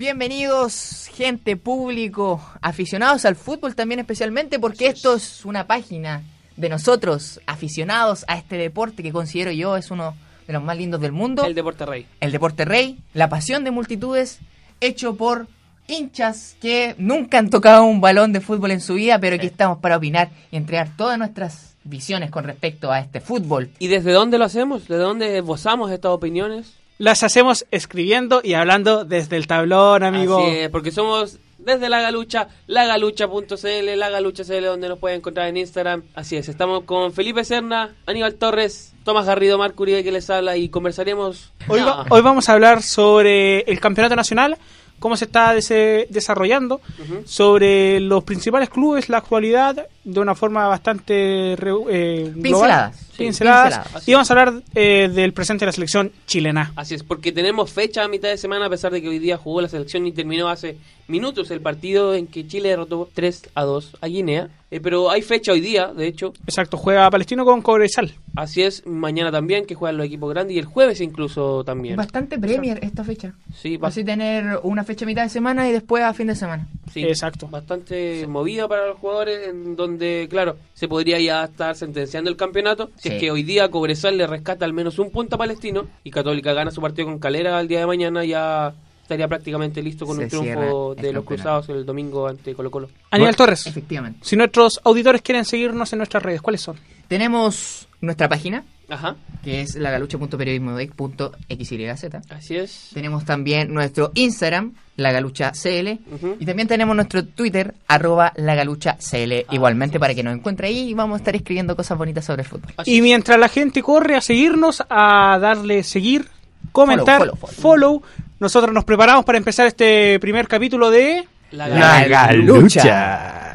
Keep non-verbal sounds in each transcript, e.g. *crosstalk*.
Bienvenidos, gente, público, aficionados al fútbol también especialmente, porque esto es una página de nosotros, aficionados a este deporte que considero yo es uno de los más lindos del mundo. El deporte rey. El deporte rey, la pasión de multitudes, hecho por hinchas que nunca han tocado un balón de fútbol en su vida, pero aquí estamos para opinar y entregar todas nuestras visiones con respecto a este fútbol. ¿Y desde dónde lo hacemos? ¿De dónde esbozamos estas opiniones? Las hacemos escribiendo y hablando desde el tablón, amigo. Así es, porque somos desde La Galucha, lagalucha.cl, La Galucha.cl, donde nos pueden encontrar en Instagram. Así es, estamos con Felipe Serna, Aníbal Torres, Tomás Garrido, Marco Uribe que les habla y conversaremos... Hoy, va- hoy vamos a hablar sobre el campeonato nacional, cómo se está dese- desarrollando, sobre los principales clubes, la actualidad, de una forma bastante re- eh. Pinceladas, sí, Pinceladas. pinceladas. Y vamos a hablar eh, del presente de la selección chilena. Así es, porque tenemos fecha a mitad de semana, a pesar de que hoy día jugó la selección y terminó hace minutos el partido en que Chile derrotó 3 a 2 a Guinea. Eh, pero hay fecha hoy día, de hecho, Exacto, juega Palestino con Cobresal. así es, mañana también, que juegan los equipos grandes, y el jueves incluso también. Bastante Premier esta fecha. Sí, va- Así tener una fecha a mitad de semana y después a fin de semana. sí, Exacto. bastante movida para los jugadores, en donde, claro, se podría ya estar sentenciando el campeonato. Si Sí. es que hoy día Cobresal le rescata al menos un punto a Palestino y Católica gana su partido con Calera el día de mañana, ya estaría prácticamente listo con Se un triunfo de los. Cruzados el domingo ante Colo Colo. Aníbal Torres, Efectivamente. si nuestros auditores quieren seguirnos en nuestras redes, ¿cuáles son? Tenemos nuestra página, Ajá, que es lagalucha.periodismodec.xyz. así es. Tenemos también nuestro Instagram, lagaluchacl. Ujú. Y también tenemos nuestro Twitter, arroba lagaluchacl. Igualmente para que nos encuentre ahí y vamos a estar escribiendo cosas bonitas sobre el fútbol. Así Y mientras la gente corre a seguirnos, a darle seguir, comentar, Follow, follow, follow, nosotros nos preparamos para empezar este primer capítulo de... La La Galucha.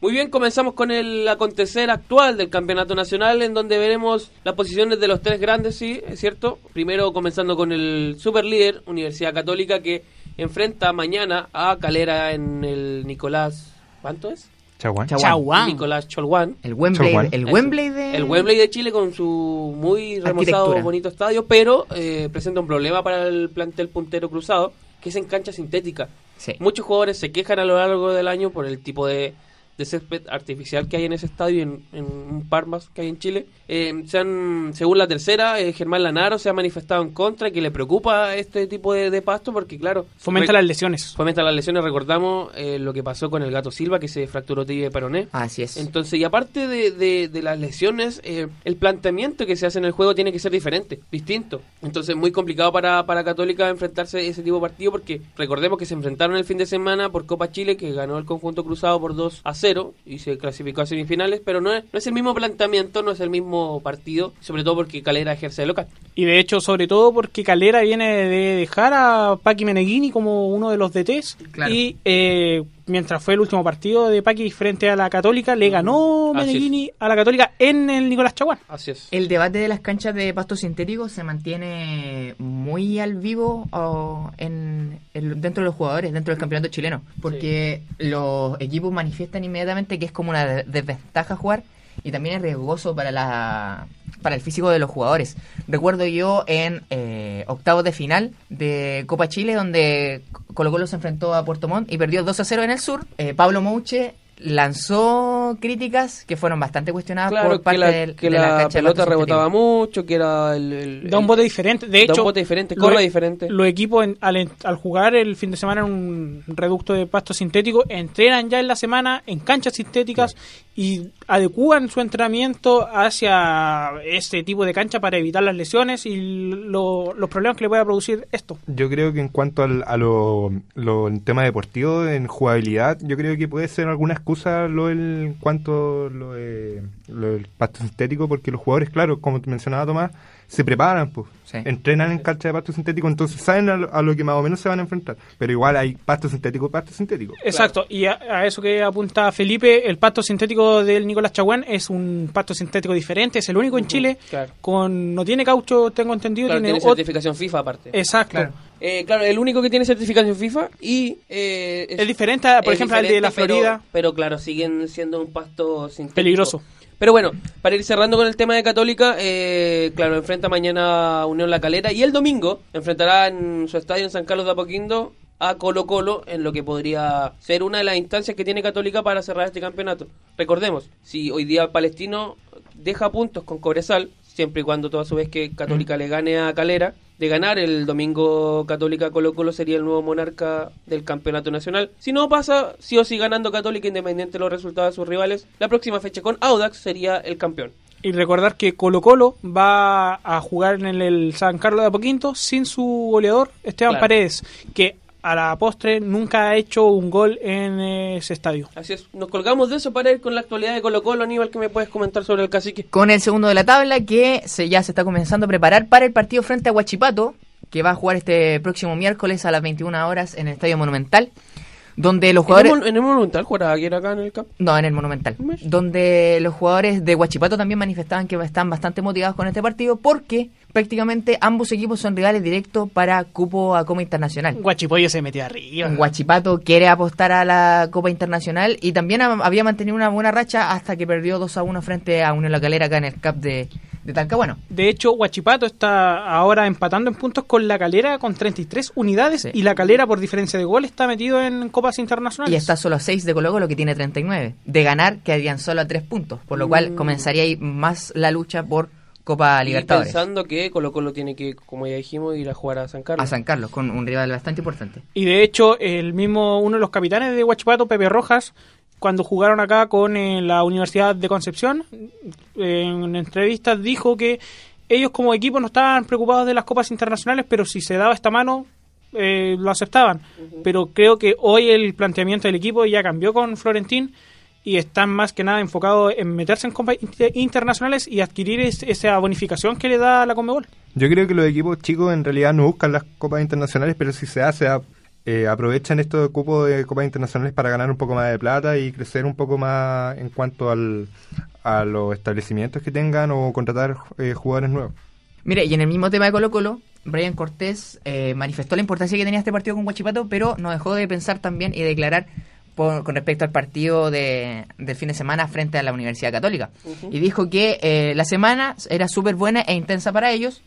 Muy bien, comenzamos con el acontecer actual del campeonato nacional, en donde veremos las posiciones de los tres grandes, sí, es cierto. Primero comenzando con el superlíder, Universidad Católica, que enfrenta mañana a Calera en el Nicolás... ¿Cuánto es? Chaguán. Chaguán. Chaguán. Nicolás Cholguán. El Wembley, el. Wembley de... El Wembley de Chile con su muy remozado, bonito estadio, pero eh, presenta un problema para el plantel puntero cruzado, que es en cancha sintética. Sí. Muchos jugadores se quejan a lo largo del año por el tipo de, de césped artificial que hay en ese estadio y en, en un par más que hay en Chile. Eh, se han- según la tercera, eh, Germán Lanaro se ha manifestado en contra y que le preocupa este tipo de, de pasto porque, claro, Fomenta las lesiones. fomenta las lesiones. Recordamos eh, lo que pasó con el gato Silva, que se fracturó tibia y peroné. Así es. Entonces, y aparte de, de- de las lesiones, eh, el planteamiento que se hace en el juego tiene que ser diferente, distinto. Entonces, muy complicado para, para Católica enfrentarse a ese tipo de partido porque recordemos que se enfrentaron el fin de semana por Copa Chile, que ganó el conjunto cruzado por 2 a 0 y se clasificó a semifinales, pero no es, no es el mismo planteamiento, no es el mismo partido, sobre todo porque Calera ejerce de local. Y de hecho, sobre todo porque Calera viene de dejar a Paqui Meneghini como uno de los DTs. Claro. Y eh, mientras fue el último partido de Paqui frente a la Católica, le ganó Así es. Meneghini a la Católica en el Nicolás Chaguán. Así es. El debate de las canchas de pasto sintético se mantiene muy al vivo o, en, dentro de los jugadores, dentro del campeonato chileno, porque los equipos manifiestan inmediatamente que es como una de- desventaja jugar y también es riesgoso para la para el físico de los jugadores. Recuerdo yo en eh, octavos de final de Copa Chile donde Colo Colo se enfrentó a Puerto Montt y perdió 2 a 0 en el sur. Eh, Pablo Mouche lanzó críticas que fueron bastante cuestionadas Claro, por que parte la, del- que de la, la cancha pelota rebotaba mucho, que era el... el- Da un bote diferente. De da un hecho, bote diferente, lo- corre diferente. Los equipos en- al, en- al jugar el fin de semana en un reducto de pasto sintético entrenan ya en la semana en canchas sintéticas y adecúan su entrenamiento hacia este tipo de cancha para evitar las lesiones y lo- los problemas que le pueda producir esto. Yo creo que en cuanto al, a lo, lo- el tema deportivo, en jugabilidad, yo creo que puede ser alguna excusa lo del- en cuanto lo, de- lo del pasto sintético, porque los jugadores, claro, como mencionaba Tomás, se preparan, pues. Sí. Entrenan en cancha de pasto sintético, entonces saben a lo, a lo que más o menos se van a enfrentar. Pero igual hay pasto sintético y pasto sintético. Exacto, y a, a eso que apunta Felipe, el pasto sintético del Nicolás Chaguán es un pasto sintético diferente, es el único en Chile, claro. con no tiene caucho, tengo entendido, Claro, tiene, tiene certificación FIFA aparte. Exacto. Claro. Eh, claro, el único que tiene certificación FIFA y... eh, Es diferente, por es ejemplo, al de la pero- Florida. Pero, claro, siguen siendo un pasto sintético. Peligroso. Pero bueno, para ir cerrando con el tema de Católica, eh, claro, enfrenta mañana a Unión La Calera y el domingo enfrentará en su estadio en San Carlos de Apoquindo a Colo Colo en lo que podría ser una de las instancias que tiene Católica para cerrar este campeonato. Recordemos, si hoy día Palestino deja puntos con Cobresal, siempre y cuando toda su vez que Católica le gane a Calera, de ganar el domingo Católica Colo Colo sería el nuevo monarca del campeonato nacional. Si no pasa, sí o sí ganando Católica independiente de los resultados de sus rivales, la próxima fecha con Audax sería el campeón. Y recordar que Colo Colo va a jugar en el, San Carlos de Apoquinto sin su goleador Esteban Claro. Paredes, que a la postre nunca ha hecho un gol en ese estadio. Así es, nos colgamos de eso para ir con la actualidad de Colo Colo, Aníbal, que me puedes comentar sobre el cacique. Con el segundo de la tabla que se, ya se está comenzando a preparar para el partido frente a Huachipato, que va a jugar este próximo miércoles a las 21 horas en el Estadio Monumental, donde los ¿En jugadores... el, mon- en el Monumental jugará ayer acá en el camp? No, en el Monumental. Donde los jugadores de Huachipato también manifestaban que están bastante motivados con este partido porque prácticamente ambos equipos son rivales directos para cupo a Copa Internacional. Guachipoyo se metió arriba. Huachipato quiere apostar a la Copa Internacional y también ha- había mantenido una buena racha hasta que perdió 2 a 1 frente a Unión La Calera acá en el CAP de, de Talcahuano. De hecho, Huachipato está ahora empatando en puntos con la Calera con 33 unidades Sí. y la Calera por diferencia de gol está metido en copas internacionales. Y está solo a 6 de Colo Colo que tiene 39. De ganar quedarían solo a 3 puntos, por lo cual Mm. comenzaría ahí más la lucha por Copa Y pensando que Colo Colo tiene que, como ya dijimos, ir a jugar a San Carlos. A San Carlos, con un rival bastante importante. Y de hecho, el mismo uno de los capitanes de Huachipato, Pepe Rojas, cuando jugaron acá con eh, la Universidad de Concepción, eh, en entrevistas dijo que ellos como equipo no estaban preocupados de las copas internacionales, pero si se daba esta mano, eh, lo aceptaban. Pero creo que hoy el planteamiento del equipo ya cambió con Florentín y están más que nada enfocados en meterse en copas inter- internacionales y adquirir es- esa bonificación que le da la Conmebol. Yo creo que los equipos chicos en realidad no buscan las copas internacionales, pero si se hace, a- eh, aprovechan estos cupos de copas internacionales para ganar un poco más de plata y crecer un poco más en cuanto al, a los establecimientos que tengan o contratar eh, jugadores nuevos. Mire, y en el mismo tema de Colo Colo, Brian Cortés eh, manifestó la importancia que tenía este partido con Huachipato, pero no dejó de pensar también y declarar por- con respecto al partido de, del fin de semana frente a la Universidad Católica. Y dijo que eh, la semana era súper buena e intensa para ellos,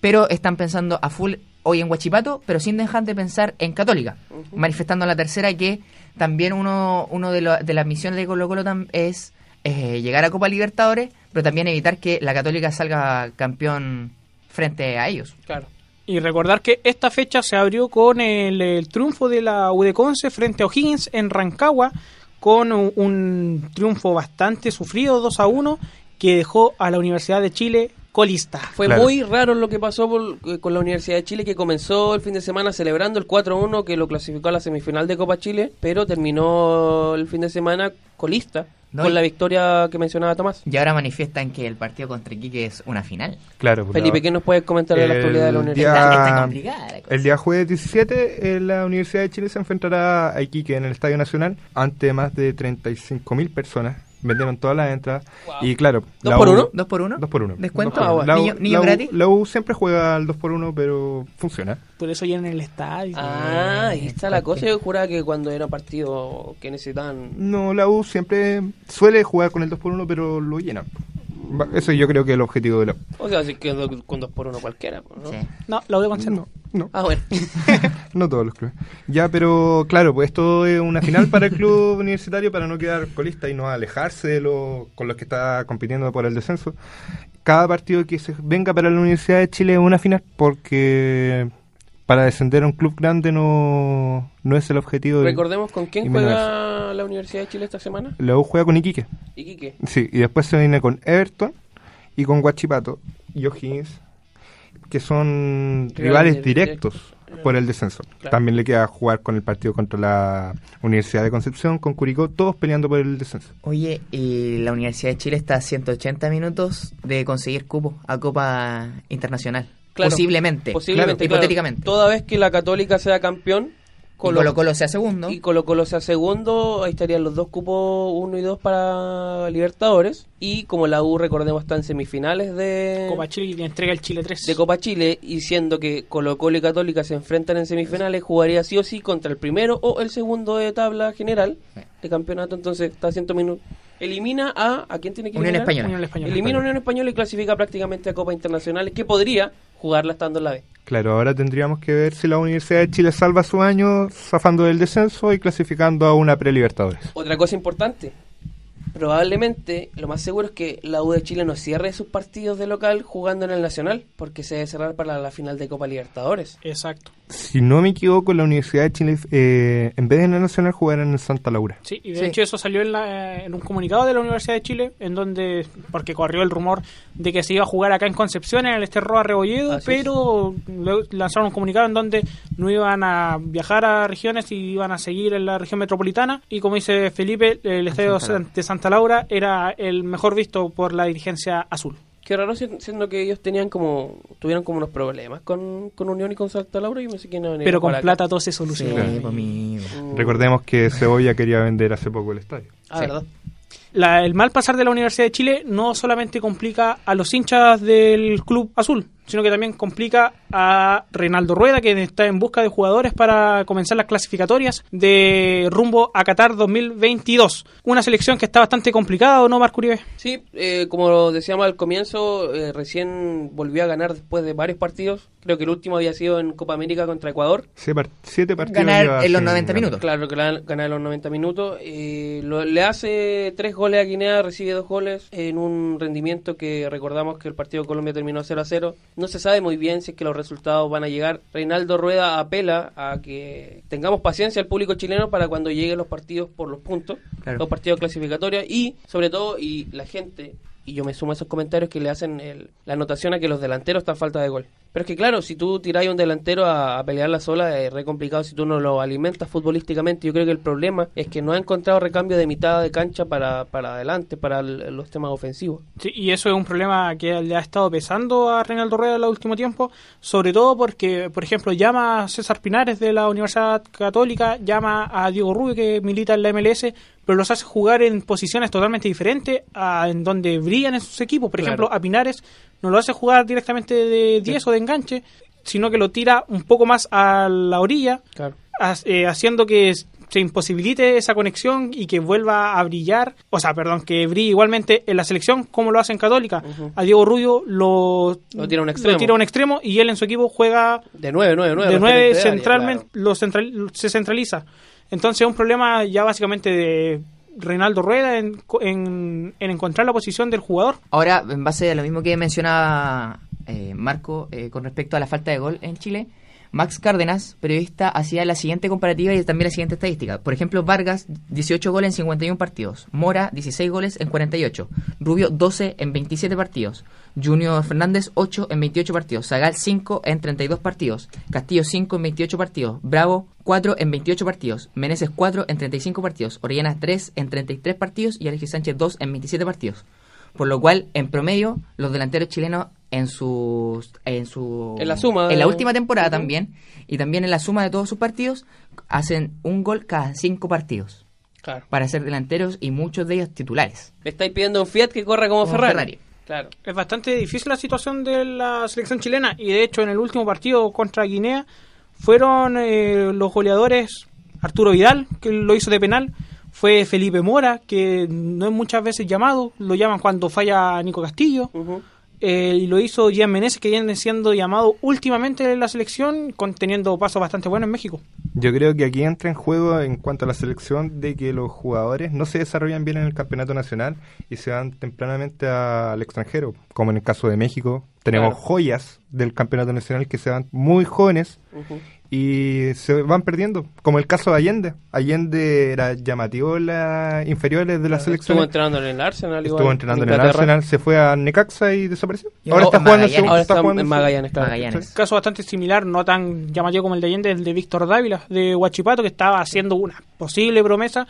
pero están pensando a full hoy en Huachipato, pero sin dejar de pensar en Católica. Manifestando la tercera que también uno, uno de, lo- de las misiones de Colo Colo es eh, llegar a Copa Libertadores, pero también evitar que la Católica salga campeón frente a ellos. Claro. Y recordar que esta fecha se abrió con el, el triunfo de la UDECONCE frente a O'Higgins en Rancagua, con un, un triunfo bastante sufrido, 2 a 1, que dejó a la Universidad de Chile colista. Fue Claro. muy raro lo que pasó por- eh, con la Universidad de Chile, que comenzó el fin de semana celebrando el 4-1 que lo clasificó a la semifinal de Copa Chile, pero terminó el fin de semana colista No, con la victoria que mencionaba Tomás. Y ahora manifiestan que el partido contra Iquique es una final. Claro, pues, Felipe, ¿qué nos puedes comentar de la actualidad de la día- Universidad? Está, está complicada la cosa. El día jueves 17, eh, la Universidad de Chile se enfrentará a Iquique en el Estadio Nacional ante más de 35.000 personas. Vendieron todas las entradas. Y claro, ¿Dos la por U- uno? ¿Dos por uno? Dos por uno. ¿Descuento? Dos por uno. Ah, La U- ¿Niño- niño la U- gratis? La U siempre juega al 2 por 1 pero funciona. Por eso en el estadio. Ah, ahí está la cosa. Yo juraba que cuando era partido que necesitaban... No, la U siempre suele jugar con el 2 por 1 pero lo llenan. Eso yo creo que es el objetivo de la U. O sea, así que con dos por uno cualquiera, pues, ¿no? Sí. No, la UDECONCE no. No, no, Ah, bueno. *laughs* no todos los clubes. Ya, pero claro, pues esto es una final para el club *laughs* universitario para no quedar colista y no alejarse de lo, con los que está compitiendo por el descenso. Cada partido que se venga para la Universidad de Chile es una final porque para descender a un club grande no, no es el objetivo. de- Recordemos con quién juega la Universidad de Chile esta semana. La U juega con Iquique. Iquique. Sí, y después se viene con Everton y con Guachipato y O'Higgins, que son Rivales rivales directos. por el descenso. Claro. También le queda jugar con el partido contra la Universidad de Concepción, con Curicó, todos peleando por el descenso. Oye, y la Universidad de Chile está a 180 minutos de conseguir cupo a Copa Internacional. Claro. Posiblemente. Posiblemente, claro. hipotéticamente. Toda vez que la Católica sea campeón, Y Colo Colo sea segundo. y Colo Colo sea segundo, ahí estarían los dos cupos, uno y dos para Libertadores. Y como la U, recordemos, está en semifinales de Copa Chile y entrega el Chile 3. de Copa Chile, y siendo que Colo Colo y Católica se enfrentan en semifinales, jugaría sí o sí contra el primero o el segundo de tabla general de campeonato. Entonces está a 100 minutos. Elimina a. ¿A quién tiene que Unión eliminar? Española. Unión Española. Elimina a Unión Española y clasifica prácticamente a Copa Internacionales, que podría jugarla estando en la B. Claro, ahora tendríamos que ver si la Universidad de Chile salva su año zafando del descenso y clasificando a una pre-Libertadores. Otra cosa importante, probablemente lo más seguro es que la U de Chile no cierre sus partidos de local jugando en el Nacional, porque se debe cerrar para la final de Copa Libertadores. Exacto. Si no me equivoco, la Universidad de Chile, eh, en vez de en el Nacional, jugarán en Santa Laura. Sí, y de Sí. hecho eso salió en, la- en un comunicado de la Universidad de Chile, en donde, porque corrió el rumor de que se iba a jugar acá en Concepción, en el Esterroa Rebolledo, Así pero lanzaron un comunicado en donde no iban a viajar a regiones y iban a seguir en la región metropolitana. Y como dice Felipe, el estadio Santa de Santa Laura era el mejor visto por la dirigencia azul. Qué raro si- siendo que ellos tenían como tuvieron como unos problemas con, con Unión y con Santa Laura, yo pensé que no Pero con plata todo se Sí, solucionó. Claro. amigo. Recordemos que Cebolla quería vender hace poco el estadio. Ah, Sí. ¿verdad? La- el mal pasar de la Universidad de Chile no solamente complica a los hinchas del club azul, sino que también complica a Reinaldo Rueda, que está en busca de jugadores para comenzar las clasificatorias de rumbo a Qatar 2022. Una selección que está bastante complicada, ¿o no, Marco Uribe? Sí, eh, como decíamos al comienzo, eh, recién volvió a ganar después de varios partidos. Creo que el último había sido en Copa América contra Ecuador. Siete, par- siete partidos. Ganar en los sin 90 ganar. minutos. Claro que la- gana en los 90 minutos. eh, lo- le hace tres goles a Guinea, recibe dos goles en un rendimiento que recordamos que el partido de Colombia terminó 0 a 0. No se sabe muy bien si es que los resultados van a llegar. Reinaldo Rueda apela a que tengamos paciencia al público chileno para cuando lleguen los partidos por los puntos, Claro. los partidos clasificatorios y sobre todo y la gente y yo me sumo a esos comentarios que le hacen el- la anotación a que los delanteros están falta de gol. Pero es que claro, si tú tiráis a un delantero a, a pelear la sola, es re complicado si tú no lo alimentas futbolísticamente. Yo creo que el problema es que no ha encontrado recambio de mitad de cancha para, para adelante, para los temas ofensivos. Sí, y eso es un problema que le ha estado pesando a Reinaldo Rueda en el último tiempo, sobre todo porque, por ejemplo, llama a César Pinares de la Universidad Católica, llama a Diego Rubio que milita en la MLS, pero los hace jugar en posiciones totalmente diferentes a en donde brillan en sus equipos. Por Claro. ejemplo, a Pinares no lo hace jugar directamente de 10 o de enganche, sino que lo tira un poco más a la orilla, Claro. ha- eh, haciendo que se imposibilite esa conexión y que vuelva a brillar, o sea, perdón, que brille igualmente en la selección como lo hace en Católica. A Diego Rubio lo, Lo tira a un extremo. tira a un extremo y él en su equipo juega De 9, 9, 9. de 9 centralmente, lo central- se centraliza. Entonces es un problema ya básicamente de Reinaldo Rueda en, en, en encontrar la posición del jugador. Ahora, en base a lo mismo que mencionaba eh, Marco eh, con respecto a la falta de gol en Chile, Max Cárdenas, periodista, hacía la siguiente comparativa y también la siguiente estadística. Por ejemplo, Vargas, 18 goles en 51 partidos. Mora, 16 goles en 48. Rubio, 12 en 27 partidos. Junior Fernández, 8 en 28 partidos. Zagal, 5 en 32 partidos. Castillo, 5 en 28 partidos. Bravo, 4 en 28 partidos. Meneses, 4 en 35 partidos. Orellana, 3 en 33 partidos. Y Alexis Sánchez, 2 en 27 partidos. Por lo cual, en promedio, los delanteros chilenos en sus en su En la suma en la última temporada también y también en la suma de todos sus partidos hacen un gol cada cinco partidos Claro. para ser delanteros y muchos de ellos titulares. Me estáis pidiendo un Fiat que corra como, Como Ferrari. Ferrari. Claro. Es bastante difícil la situación de la selección chilena y de hecho en el último partido contra Guinea fueron eh, los goleadores Arturo Vidal, que lo hizo de penal, fue Felipe Mora, que no es muchas veces llamado, lo llaman cuando falla Nico Castillo. Eh, y lo hizo Gian Meneses, que viene siendo llamado últimamente en la selección, con, teniendo pasos bastante buenos en México. Yo creo que aquí entra en juego en cuanto a la selección de que los jugadores no se desarrollan bien en el campeonato nacional y se van tempranamente al extranjero, como en el caso de México, Tenemos Claro. joyas del campeonato nacional que se van muy jóvenes. Y se van perdiendo, como el caso de Allende. Allende era llamativo en las inferiores de la selección. Estuvo entrenando en el Arsenal. igual, Estuvo entrenando en el. Arsenal, se fue a Necaxa y desapareció. Y ahora no, está en jugando en Magallanes. segundo- Ahora está jugando en en Magallanes, claro. Magallanes. caso bastante similar, no tan llamativo como el de Allende, el de Víctor Dávila, de Huachipato, que estaba haciendo una posible promesa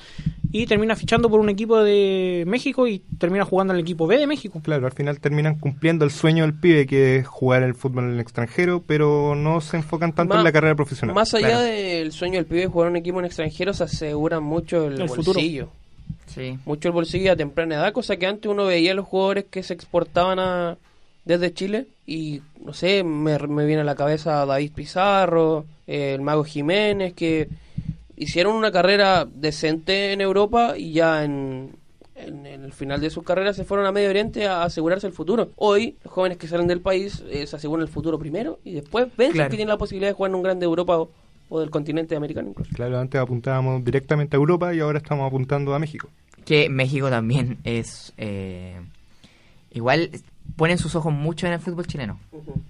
y termina fichando por un equipo de México y termina jugando en el equipo B de México. Claro, al final terminan cumpliendo el sueño del pibe que es jugar el fútbol en el extranjero, pero no se enfocan tanto Más- en la carrera profesional. Más allá Claro. del sueño del pibe de jugar en un equipo en extranjero, se asegura mucho el, El futuro. bolsillo. Sí. Mucho el bolsillo a temprana edad, cosa que antes uno veía a los jugadores que se exportaban a, desde Chile y, no sé, me, me viene a la cabeza David Pizarro, eh, el Mago Jiménez, que hicieron una carrera decente en Europa y ya en, en el final de su carrera se fueron a Medio Oriente a asegurarse el futuro. Hoy, los jóvenes que salen del país eh, se aseguran el futuro primero y después ven Claro. que tienen la posibilidad de jugar en un grande de Europa o, o del continente americano incluso. Claro, antes apuntábamos directamente a Europa y ahora estamos apuntando a México. Que México también es... eh, igual ponen sus ojos mucho en el fútbol chileno.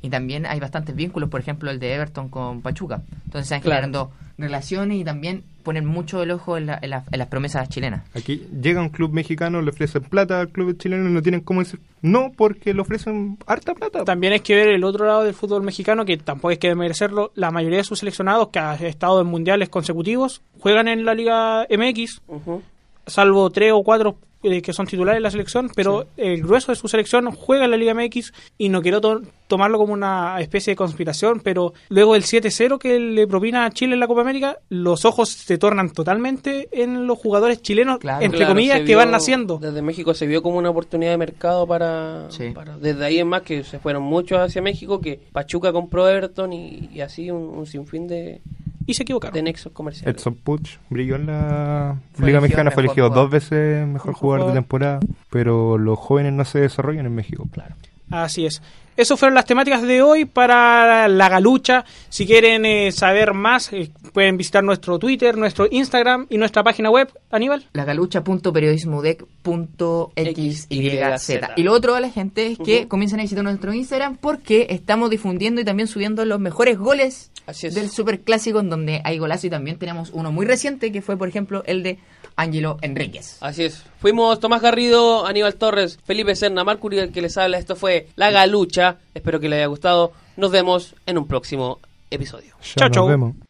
Y también hay bastantes vínculos, por ejemplo, el de Everton con Pachuca. Entonces se van Claro. generando relaciones y también ponen mucho el ojo en, la- en la- en las promesas chilenas. Aquí llega un club mexicano, le ofrecen plata al club chileno y no tienen cómo decir no porque le ofrecen harta plata. También hay que ver el otro lado del fútbol mexicano, que tampoco hay que merecerlo. La mayoría de sus seleccionados, que han estado en mundiales consecutivos, juegan en la Liga MX, salvo tres o cuatro eh, que son titulares de la selección, pero el grueso de su selección juega en la Liga MX y no quiero to- tomarlo como una especie de conspiración, pero luego del 7-0 que le propina a Chile en la Copa América, los ojos se tornan totalmente en los jugadores chilenos, Claro. entre Claro, comillas, que van naciendo. Desde México se vio como una oportunidad de mercado para, Sí. para- Desde ahí en más que se fueron muchos hacia México, que Pachuca compró Everton y, y así un, un sinfín de, Y se equivocaron. de nexos comerciales. Edson Puch brilló en la Fue Liga Mexicana, fue elegido jugador. dos veces mejor jugador de jugador. temporada, pero los jóvenes no se desarrollan en México. Claro. Así es. Esas fueron las temáticas de hoy para la galucha. Si quieren eh, saber más, eh, pueden visitar nuestro Twitter, nuestro Instagram y nuestra página web. Aníbal. lagalucha.periodismodec.xyz. Y lo otro a la gente es que Ujú. comiencen a visitar nuestro Instagram porque estamos difundiendo y también subiendo los mejores goles Así es. del Super Clásico en donde hay golazo y también tenemos uno muy reciente que fue por ejemplo el de Ángelo Enríquez. Así es. Fuimos Tomás Garrido, Aníbal Torres, Felipe Serna, Marcuri, el que les habla. Esto fue La Galucha. Espero que les haya gustado. Nos vemos en un próximo episodio. Ya Chao, nos chao. vemos.